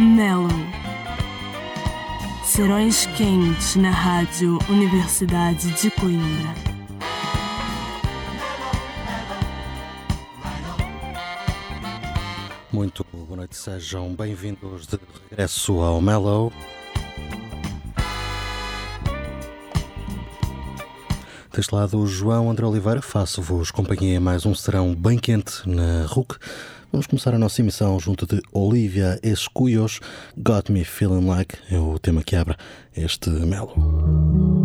Mellow. Serões quentes na Rádio Universidade de Coimbra. Muito boa noite, sejam bem-vindos de regresso ao Mellow. Deste lado, o João André Oliveira, faço-vos companhia mais um serão bem quente na RUC. Vamos começar a nossa emissão junto de Olivia Escuyos. Got Me Feeling Like é o tema que abre este Melo.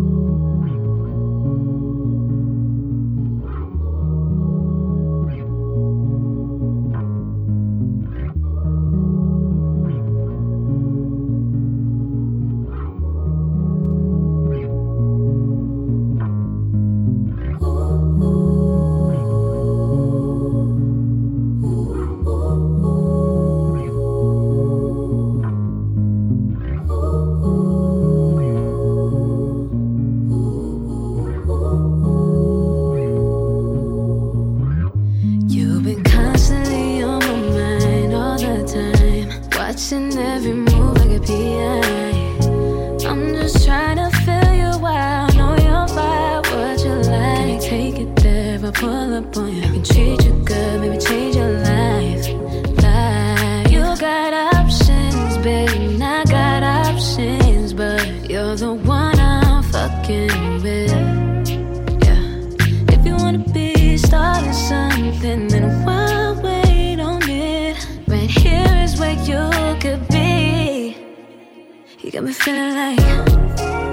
got me feeling like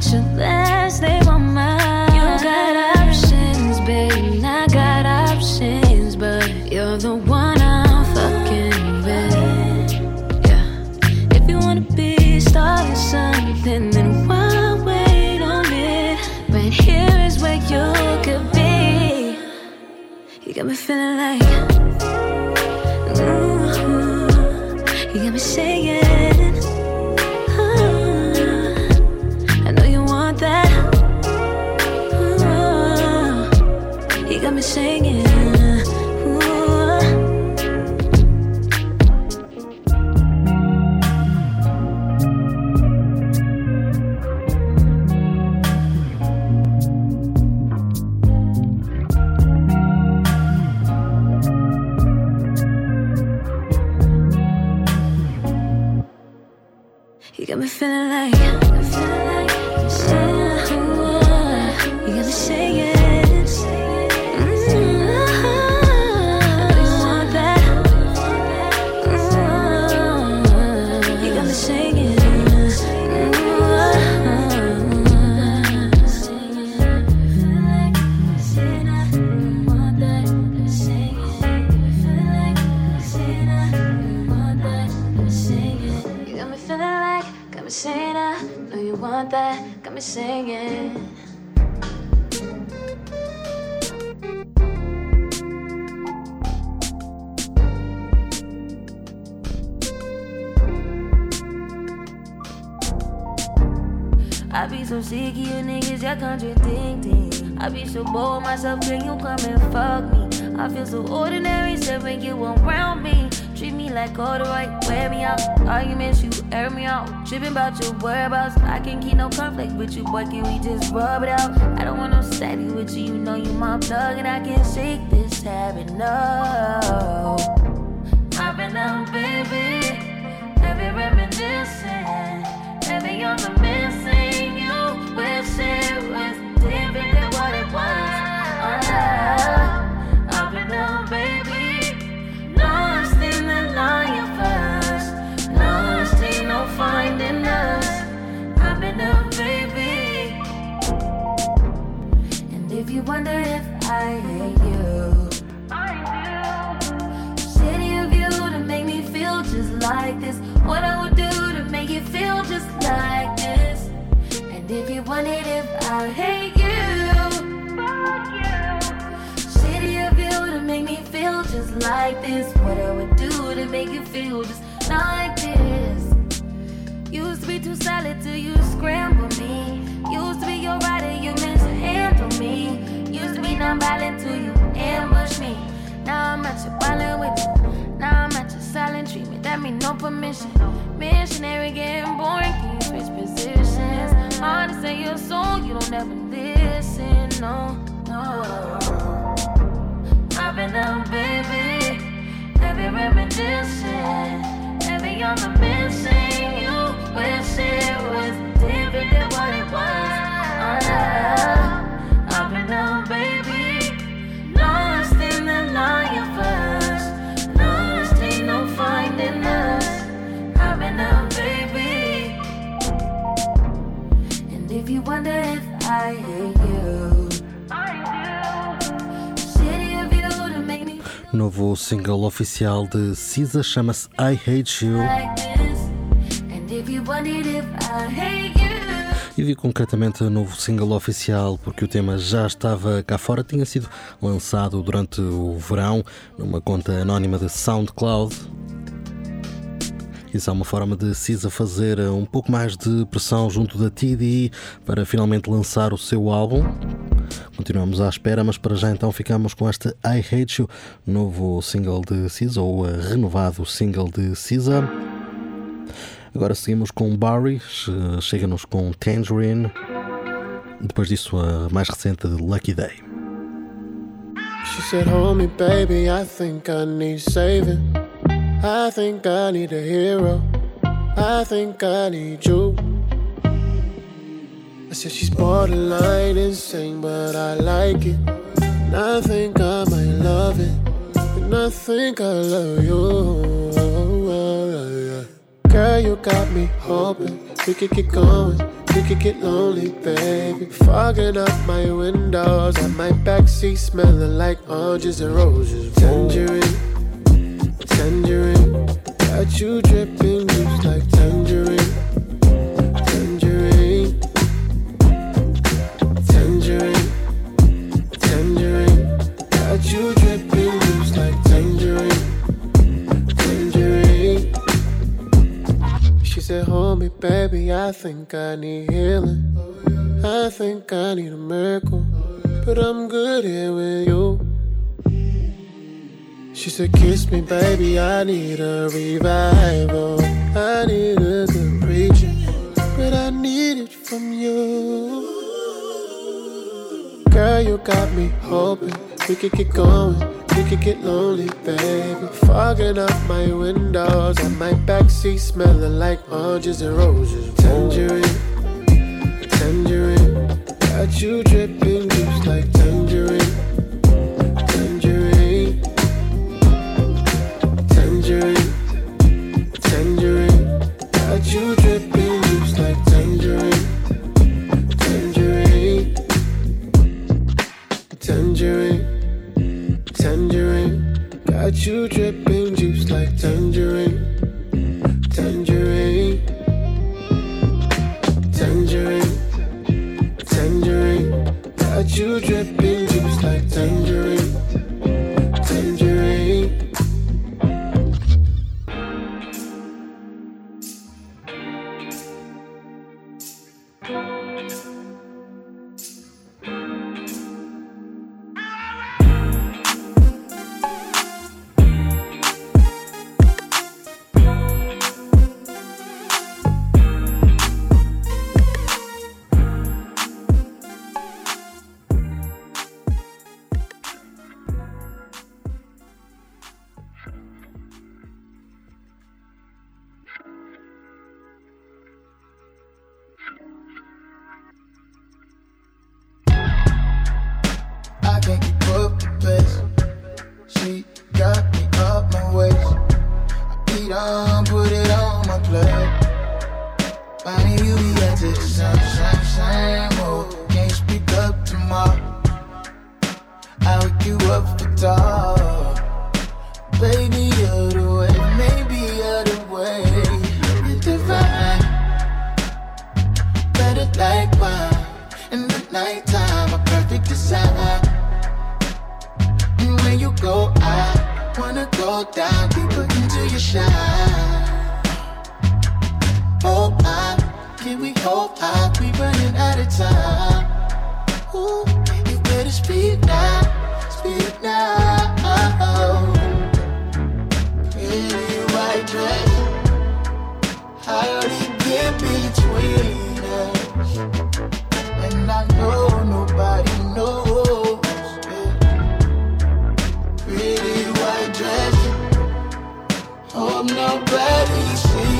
Should last, they want my Tripping about your whereabouts. I can't keep no conflict with you, boy. Can we just rub it out? I don't want no savvy with you. You know you my plug, and I can't shake this habit. No. I hate you, fuck you. Shitty of you to make me feel just like this. What I would do to make you feel just like this. Used to be too solid till you scramble me. Used to be your rider, you mishandle me. Used to be non-violent till you ambush me. Now I'm at your violent with you. Now I'm at your silent treatment. That mean no permission. Missionary getting boring. Can you? Hard to say your soul, you don't ever listen. No, no. I've been down, baby. Heavy reminiscing. On the missing. You wish it was Novo single oficial de Cisa chama-se I Hate You e vi concretamente o novo single oficial porque o tema já estava cá fora, tinha sido lançado durante o verão numa conta anónima de SoundCloud. Isso é uma forma de Cisa fazer um pouco mais de pressão junto da TDI para finalmente lançar o seu álbum. Continuamos à espera, mas para já então ficamos com este I Hate You, novo single de Cisa, ou eh, renovado single de Cisa. Agora seguimos com Barry, che- chega-nos com Tangerine. Depois disso, a mais recente Lucky Day. She said, Homie, baby, I think I need saving. I think I need a hero. I think I need you. I said, She's borderline insane, but I like it. And I think I might love it. And I think I love you. Girl, you got me hoping we could get going. We could get lonely, baby. Fogging up my windows, at my backseat smelling like oranges and roses. Tangerine, tangerine, got you dripping just like tangerine, tangerine, tangerine, tangerine, got you dripping just like tangerine, tangerine. She said, Homie, baby, I think I need healing. I think I need a miracle. But I'm good here with you. She said, Kiss me, baby, I need a revival. I need a good preaching. But I need it from you. Girl, you got me hoping we could get going. We could get lonely, baby. Fogging up my windows and my backseat smelling like oranges and roses. Tangerine, tangerine, got you dripping just like tangerine, tangerine, got you dripping just like tangerine, tangerine, tangerine. Tangerine, got you dripping juice like tangerine. Tangerine, tangerine, tangerine, got you dripping juice like. Tangerine. Hope nobody sees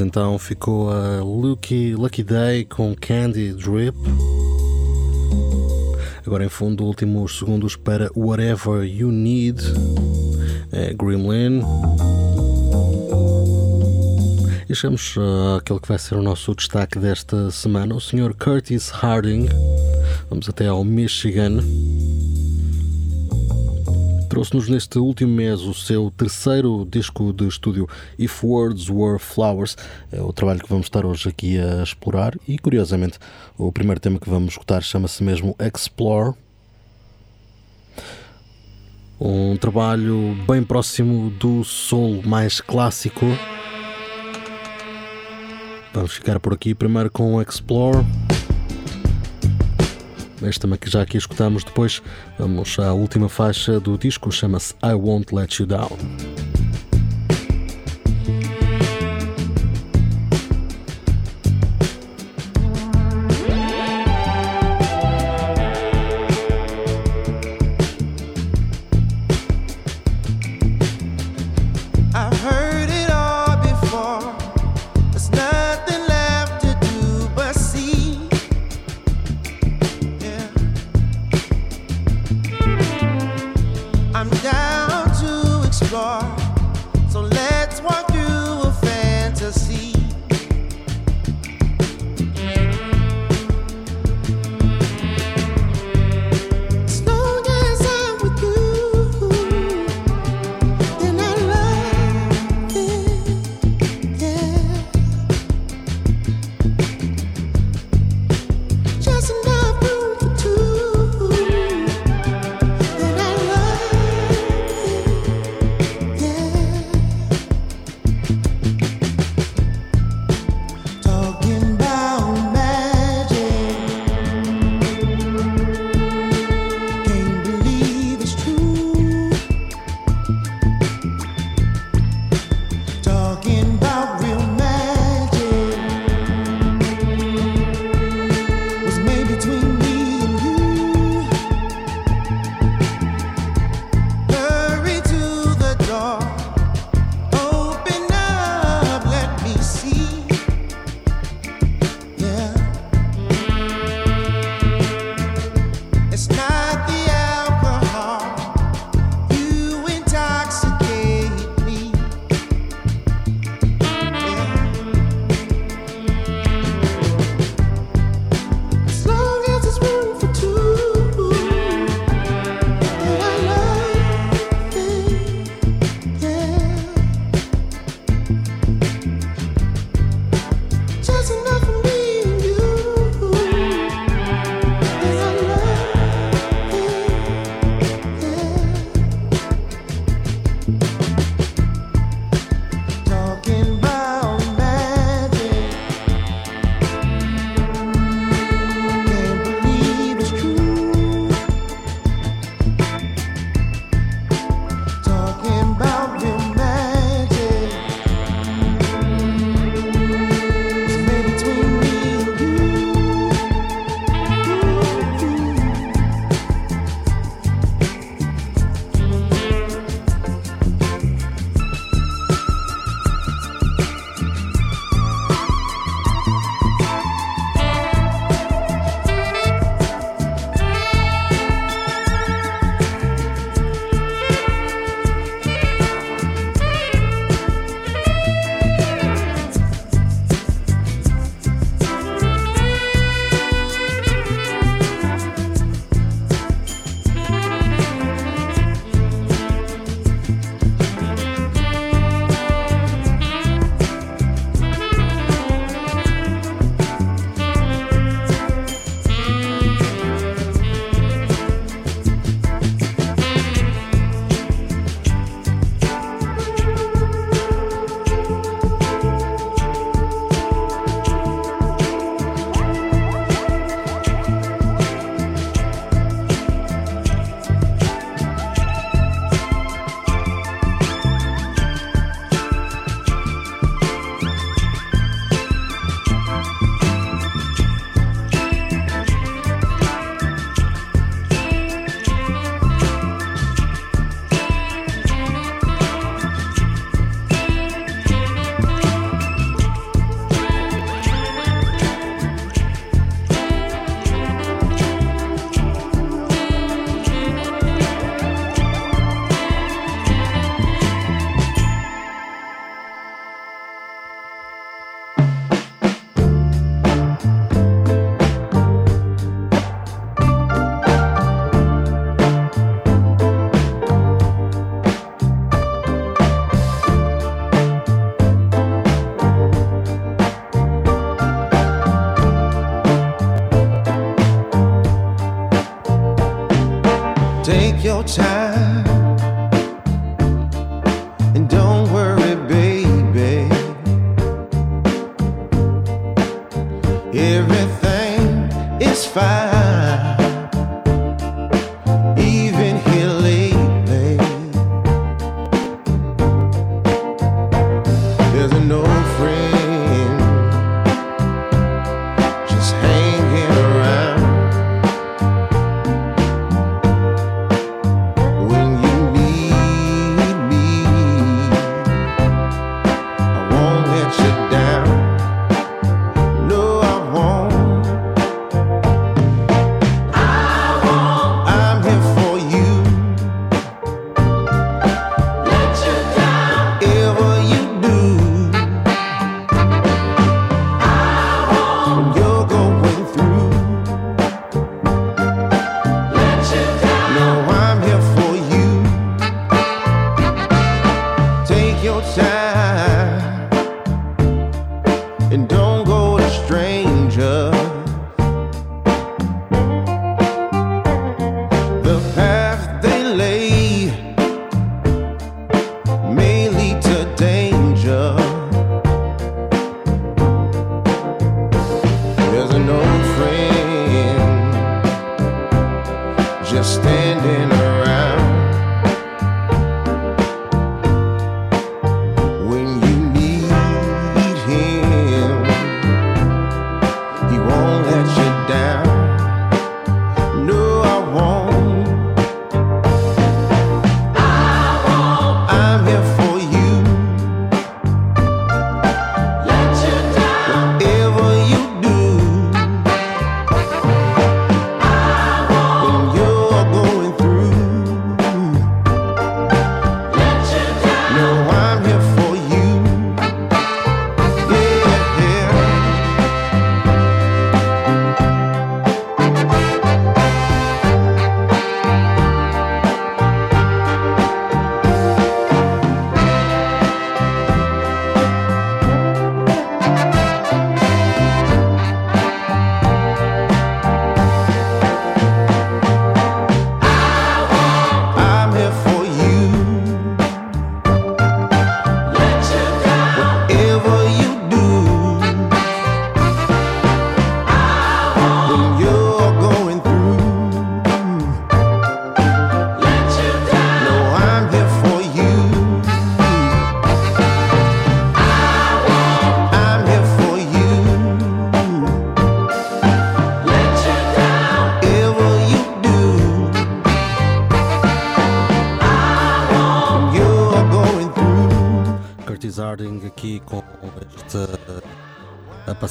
então ficou a Lucky, Lucky Day com Candy Drip. Agora em fundo, últimos segundos para Whatever You Need, é Gremlin. E chegamos àquele que vai ser o nosso destaque desta semana, o Sr. Curtis Harding. Vamos até ao Michigan trouxe-nos neste último mês o seu terceiro disco de estúdio, If Words Were Flowers. É o trabalho que vamos estar hoje aqui a explorar e, curiosamente, o primeiro tema que vamos escutar chama-se mesmo Explore. Um trabalho bem próximo do soul mais clássico. Vamos ficar por aqui primeiro com Explore. Este tema que já aqui escutamos, depois vamos à última faixa do disco, chama-se I Won't Let You Down.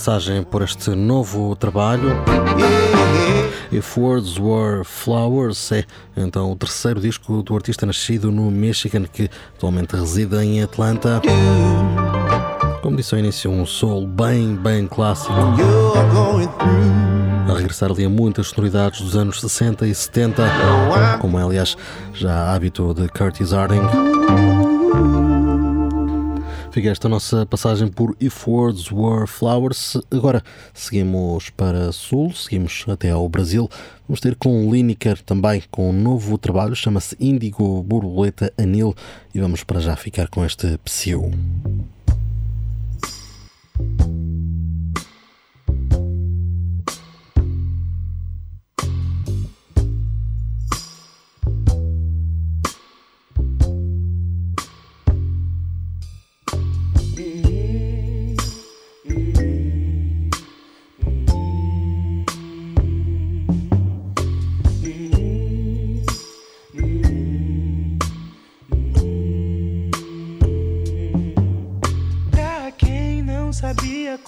Passagem por este novo trabalho. If Words Were Flowers é então o terceiro disco do artista nascido no Michigan que atualmente reside em Atlanta. Como disse ao início, um soul bem, bem clássico. A regressar ali a muitas sonoridades dos anos 60 e 70, como é aliás já hábito de Curtis Harding. Fica esta nossa passagem por If Words Were Flowers. Agora seguimos para Sul, seguimos até ao Brasil. Vamos ter com Lineker também com um novo trabalho, chama-se Índigo Borboleta Anil e vamos para já ficar com este Psyu.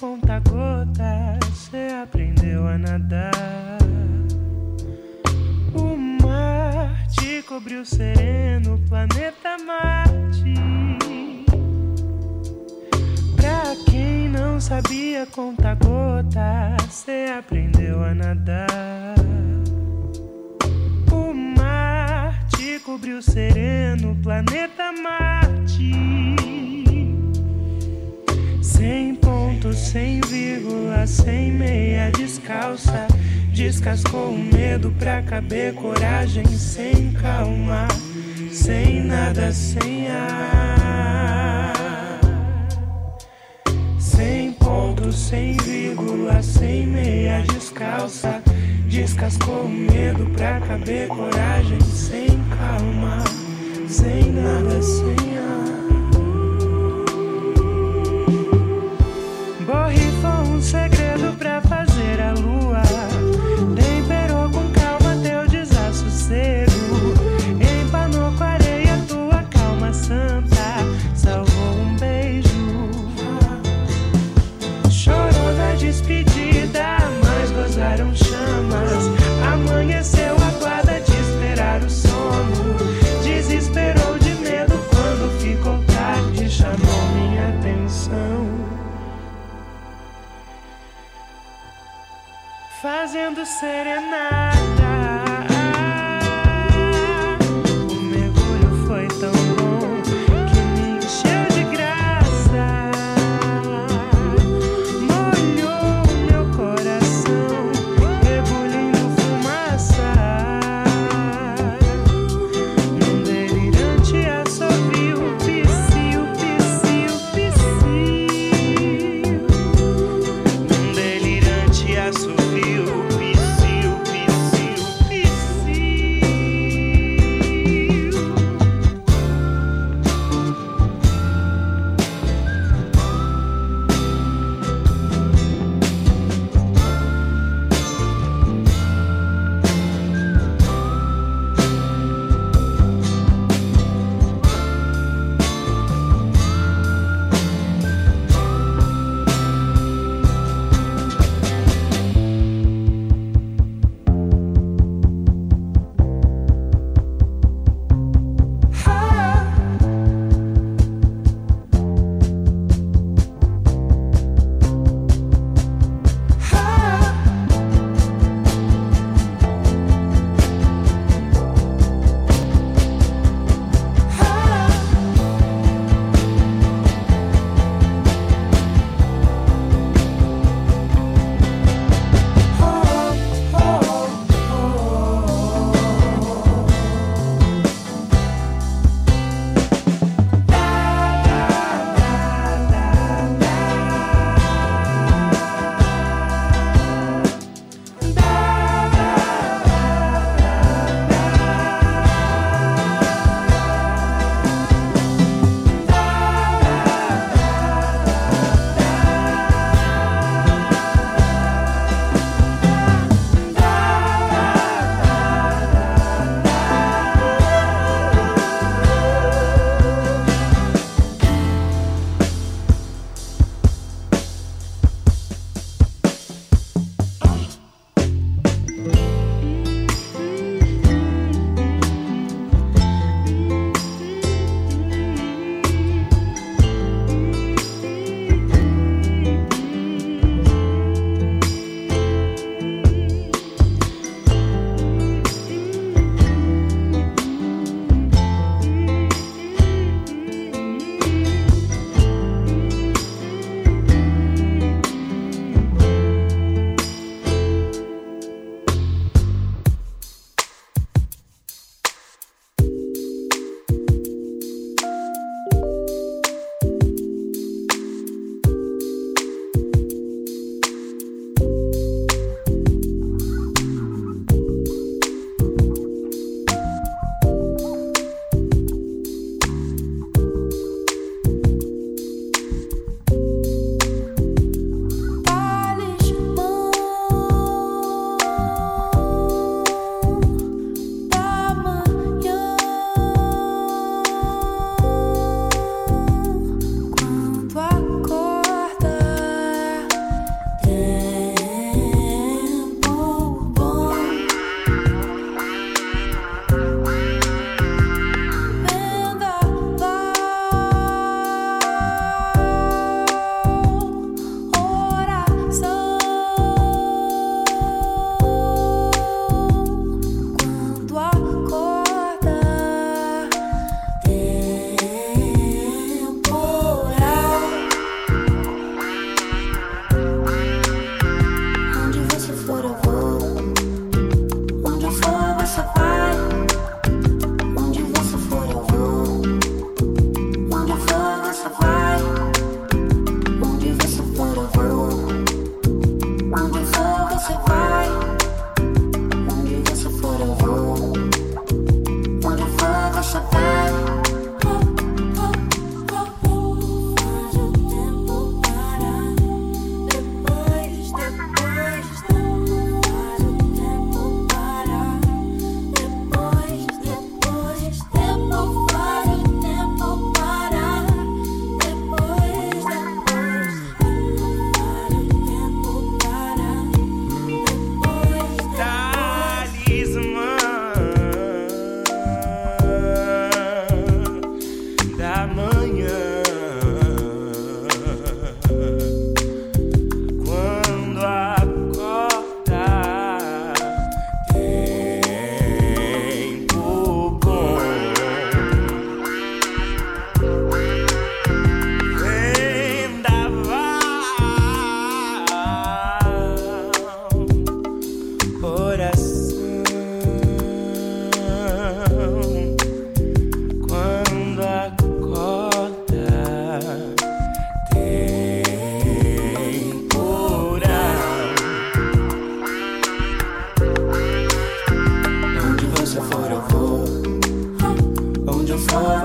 conta gota, você aprendeu a nadar. O mar te cobriu sereno, planeta Marte. Pra quem não sabia conta gota, você aprendeu a nadar. O mar te cobriu sereno, planeta Marte. Sempre sem vírgula, sem meia descalça. Descascou o medo pra caber coragem, sem calma, sem nada, sem ar. Sem ponto, sem vírgula, sem meia descalça. Descascou o medo pra caber coragem, sem calma, sem nada, sem ar. Fazendo serenata.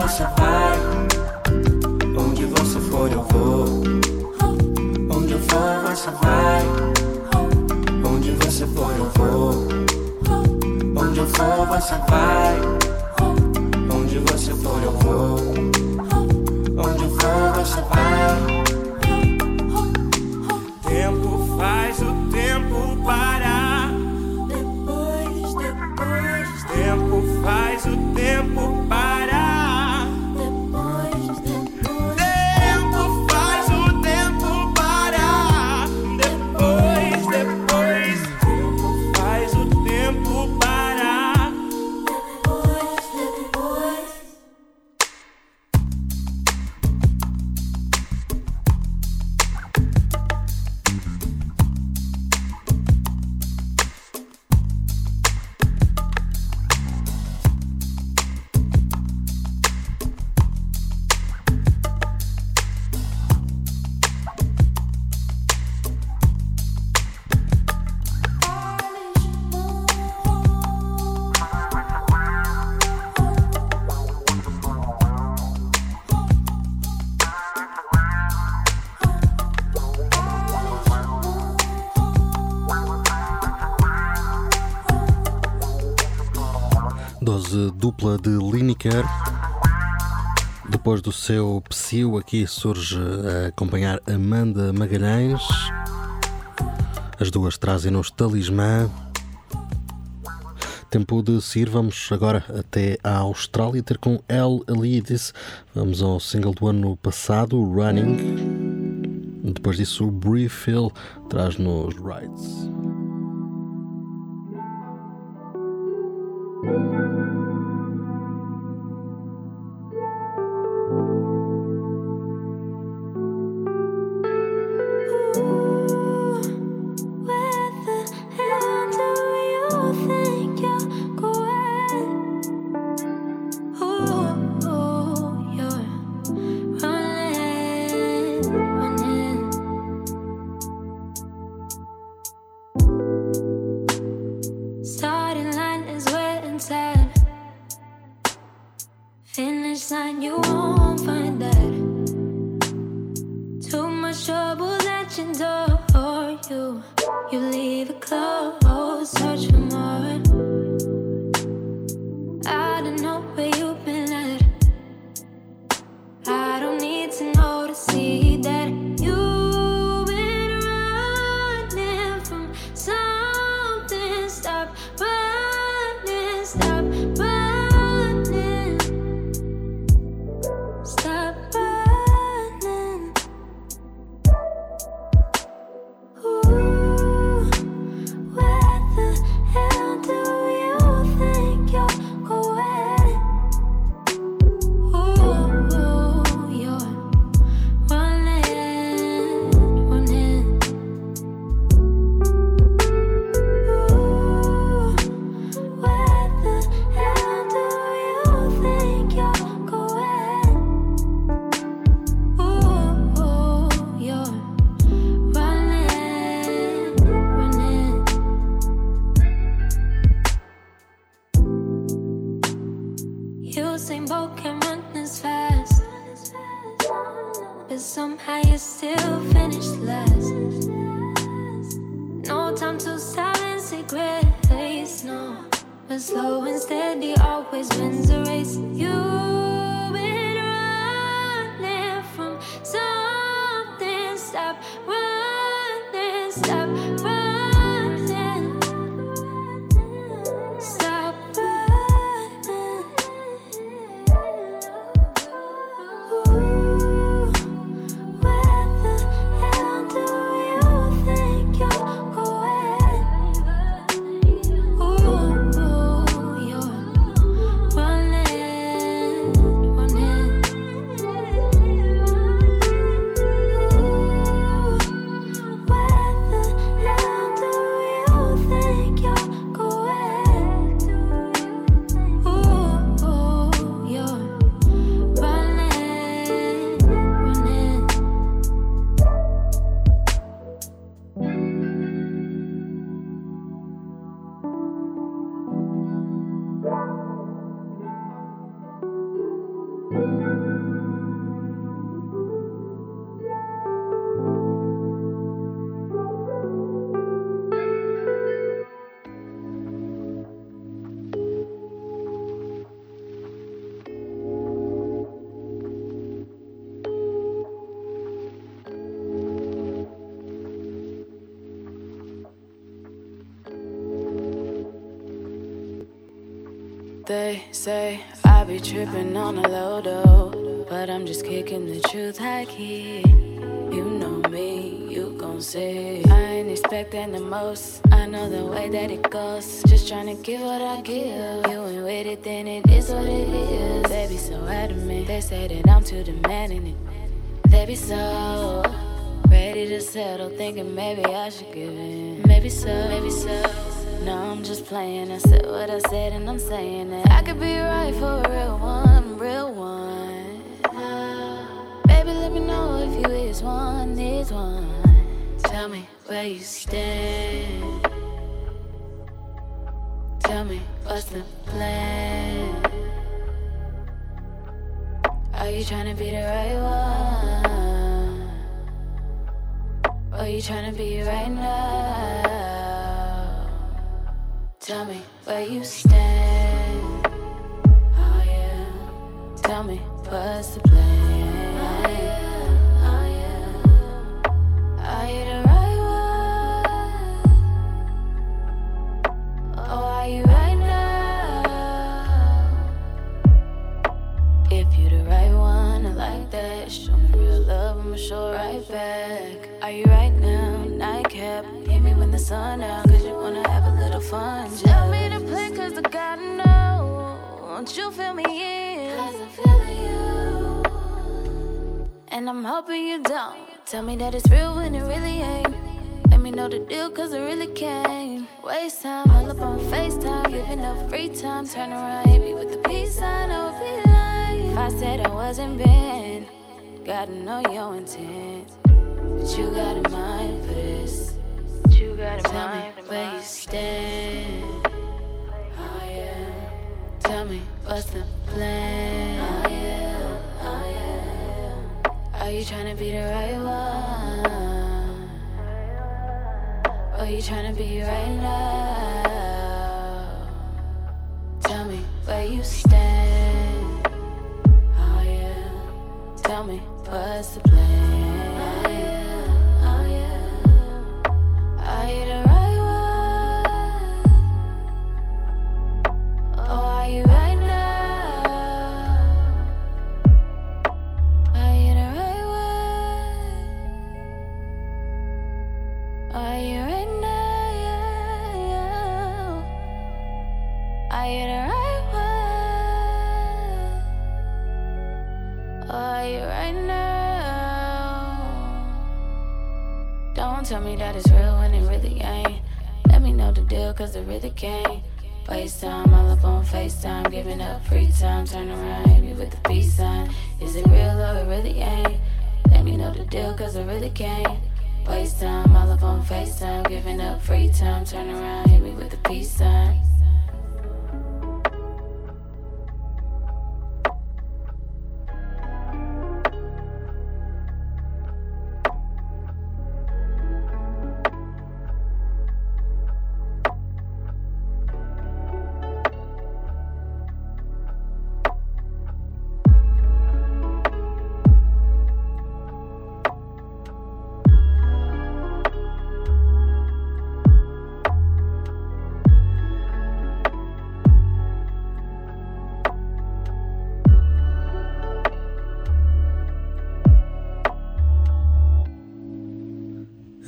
Mustafa. dupla de Lineker. Depois do seu psiu, aqui surge a acompanhar Amanda Magalhães. As duas trazem-nos Talismã. Tempo de seguir, vamos agora até a Austrália ter com El Alides. Vamos ao single do ano passado, Running. Depois disso, o Brief Hill traz-nos Rides. They say I be tripping on a low dough, but I'm just kicking the truth high key. You know me, you gon' see. I ain't expecting the most. I know the way that it goes. Just trying to give what I give. You ain't with it, then it is what it is. They be so adamant. They say that I'm too demanding it. They be so ready to settle, thinking maybe I should give in. Maybe so, maybe so. No, I'm just playing. I said what I said, and I'm saying it. I could be right for a real one, real one. Baby, let me know if you is one, is one. Tell me where you stand. Tell me what's the plan. Are you trying to be the right one? Are you trying to be right now? Tell me where you stand. Oh yeah. Tell me what's the plan. And I'm hoping you don't. Tell me that it's real when it really ain't. Let me know the deal, cause I really can't. Waste time, all up on FaceTime, giving up free time. Turn around, hit me with the peace sign, I would be lying. If I said I wasn't been, gotta know your intent. But you got a mind for this. But you got a Tell mind me where you stand. Oh yeah. Tell me what's the plan. Are you trying to be the right one? Are you trying to be right now? Tell me where you stand. Oh yeah. Tell me what's the plan. Free time. Turn around, hit me with the peace sign. Is it real or it really ain't? Let me know the deal, cause I really can't. Waste time, all up on FaceTime, giving up free time. Turn around, hit me with the peace sign.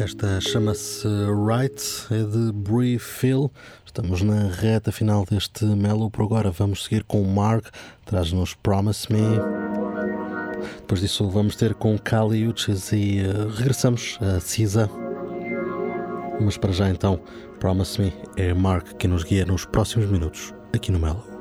Esta chama-se Right, é de Brie Phil. Estamos na reta final deste Melo. Por agora vamos seguir com Mark, traz-nos Promise Me. Depois disso vamos ter com Kali Uchis e uh, regressamos a Cisa. Mas para já então, Promise Me é Mark que nos guia nos próximos minutos aqui no Melo.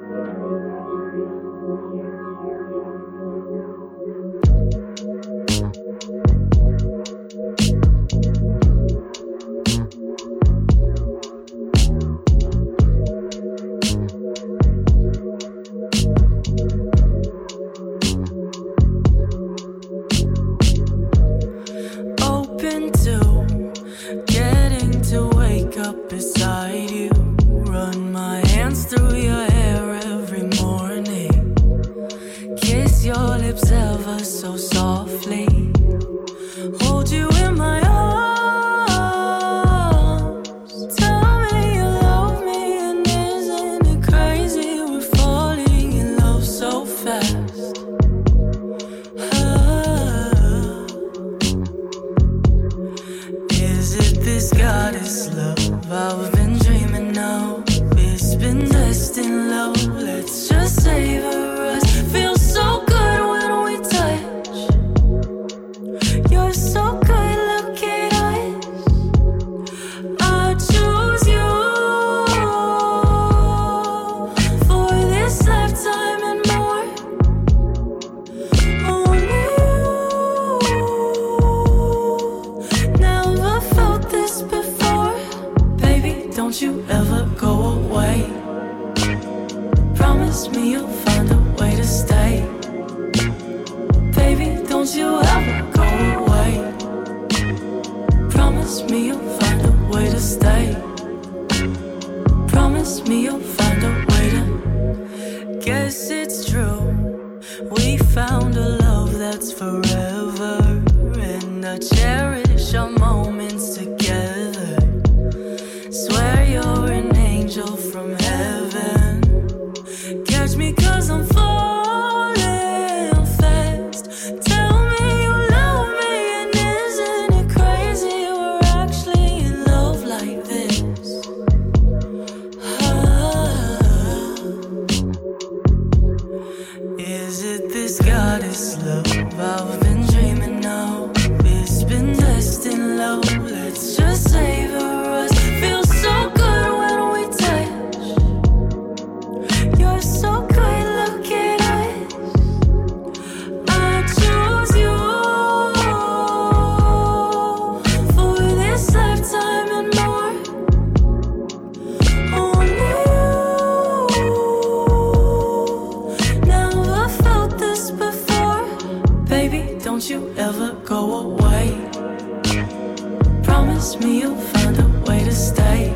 promise me you'll find a way to stay.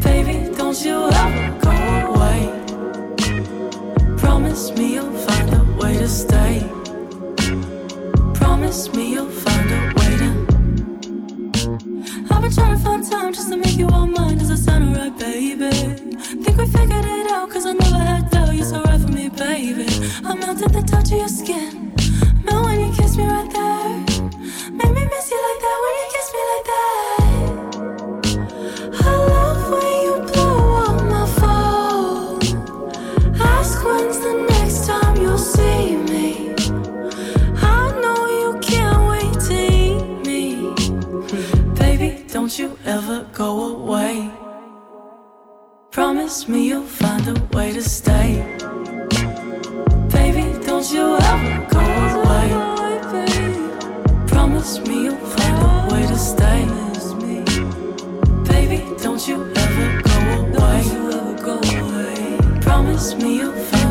Baby, don't you ever go away. Promise me you'll find a way to stay. Promise me you'll find a way to. I've been trying to find time just to make you all mine. Does sound baby? Think we figured it I never had doubt. You're so right for me, baby. I'm the touch of your skin. promise me you'll find a way to stay. Baby, don't you ever go away. Promise me you'll find a way to stay. Baby, don't you ever go away. Promise me you'll find a way to stay.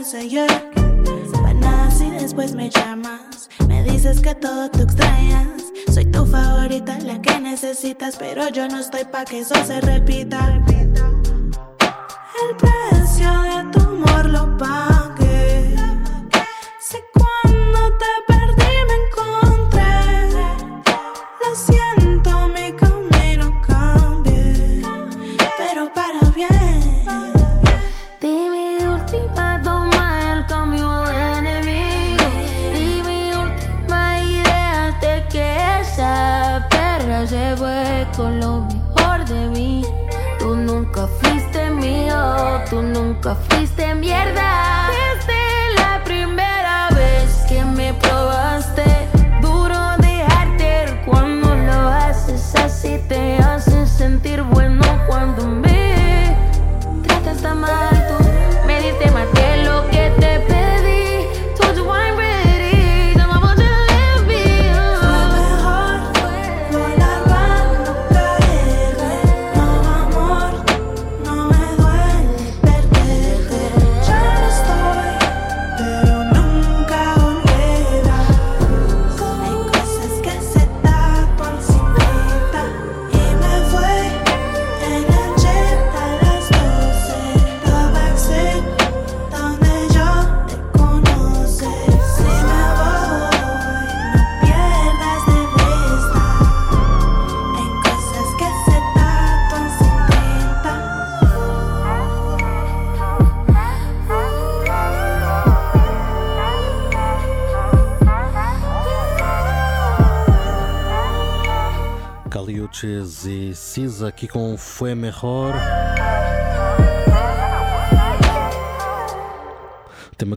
No te enseñé.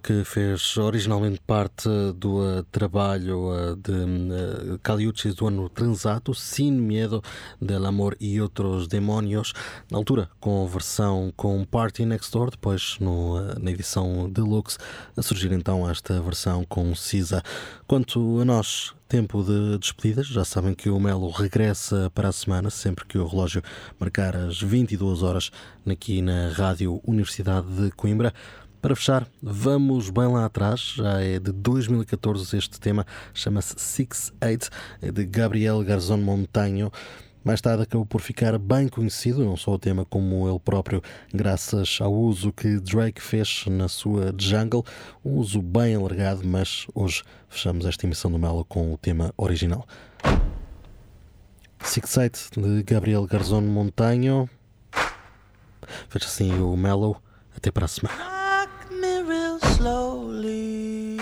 Que fez originalmente parte do uh, trabalho uh, de uh, Caliuches do ano transato, Sin Miedo del Amor e Outros Demónios, na altura com a versão com Party Next Door, depois no, na edição deluxe, a surgir então esta versão com Cisa. Quanto a nós, tempo de despedidas. Já sabem que o Melo regressa para a semana, sempre que o relógio marcar as 22 horas, aqui na Rádio Universidade de Coimbra. Para fechar, vamos bem lá atrás, já é de 2014 este tema, chama-se Six Eight, é de Gabriel Garzón Montaño. Mais tarde acabou por ficar bem conhecido, não só o tema como ele próprio, graças ao uso que Drake fez na sua Jungle, um uso bem alargado, mas hoje fechamos esta emissão do Melo com o tema original. Six Eight de Gabriel Garzón Montaño. Fecha assim o Mellow. Até para a semana. Slowly.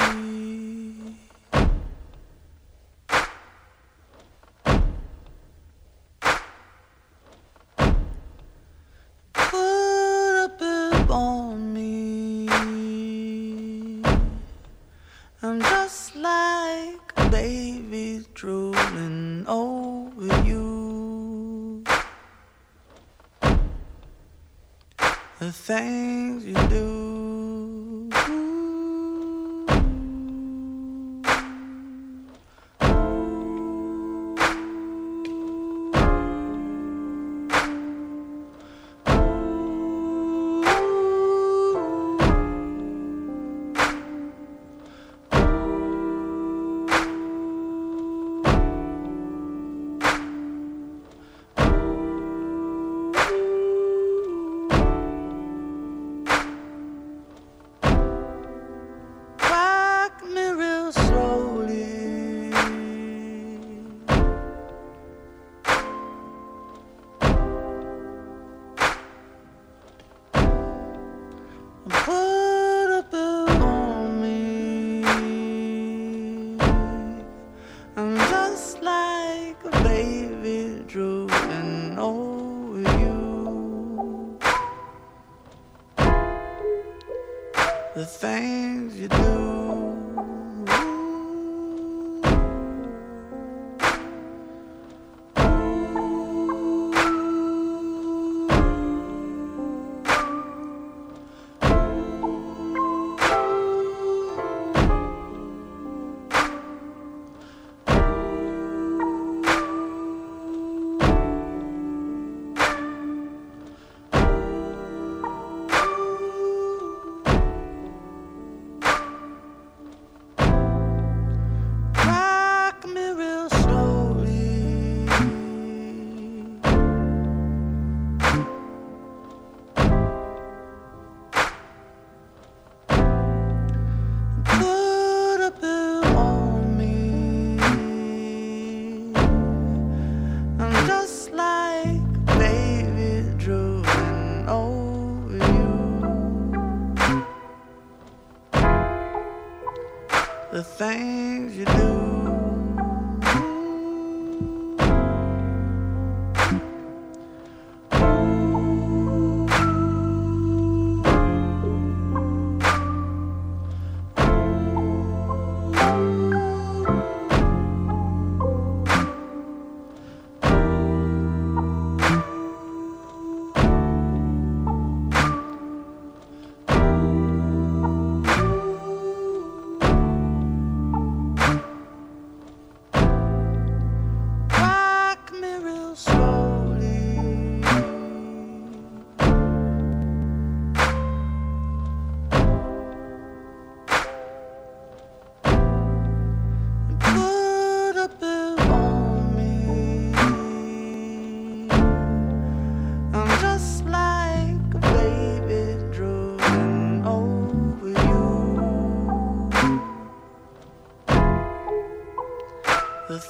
Put a bib on me. I'm just like a baby drooling over you. The things you do.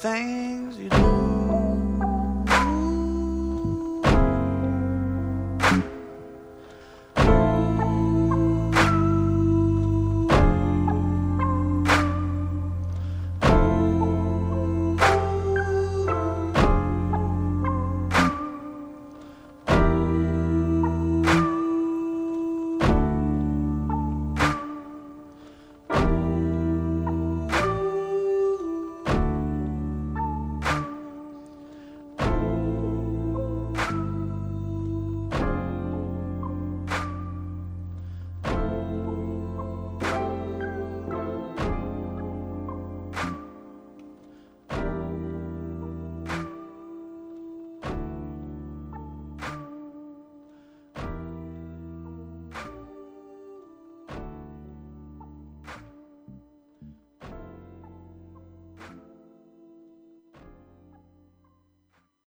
You.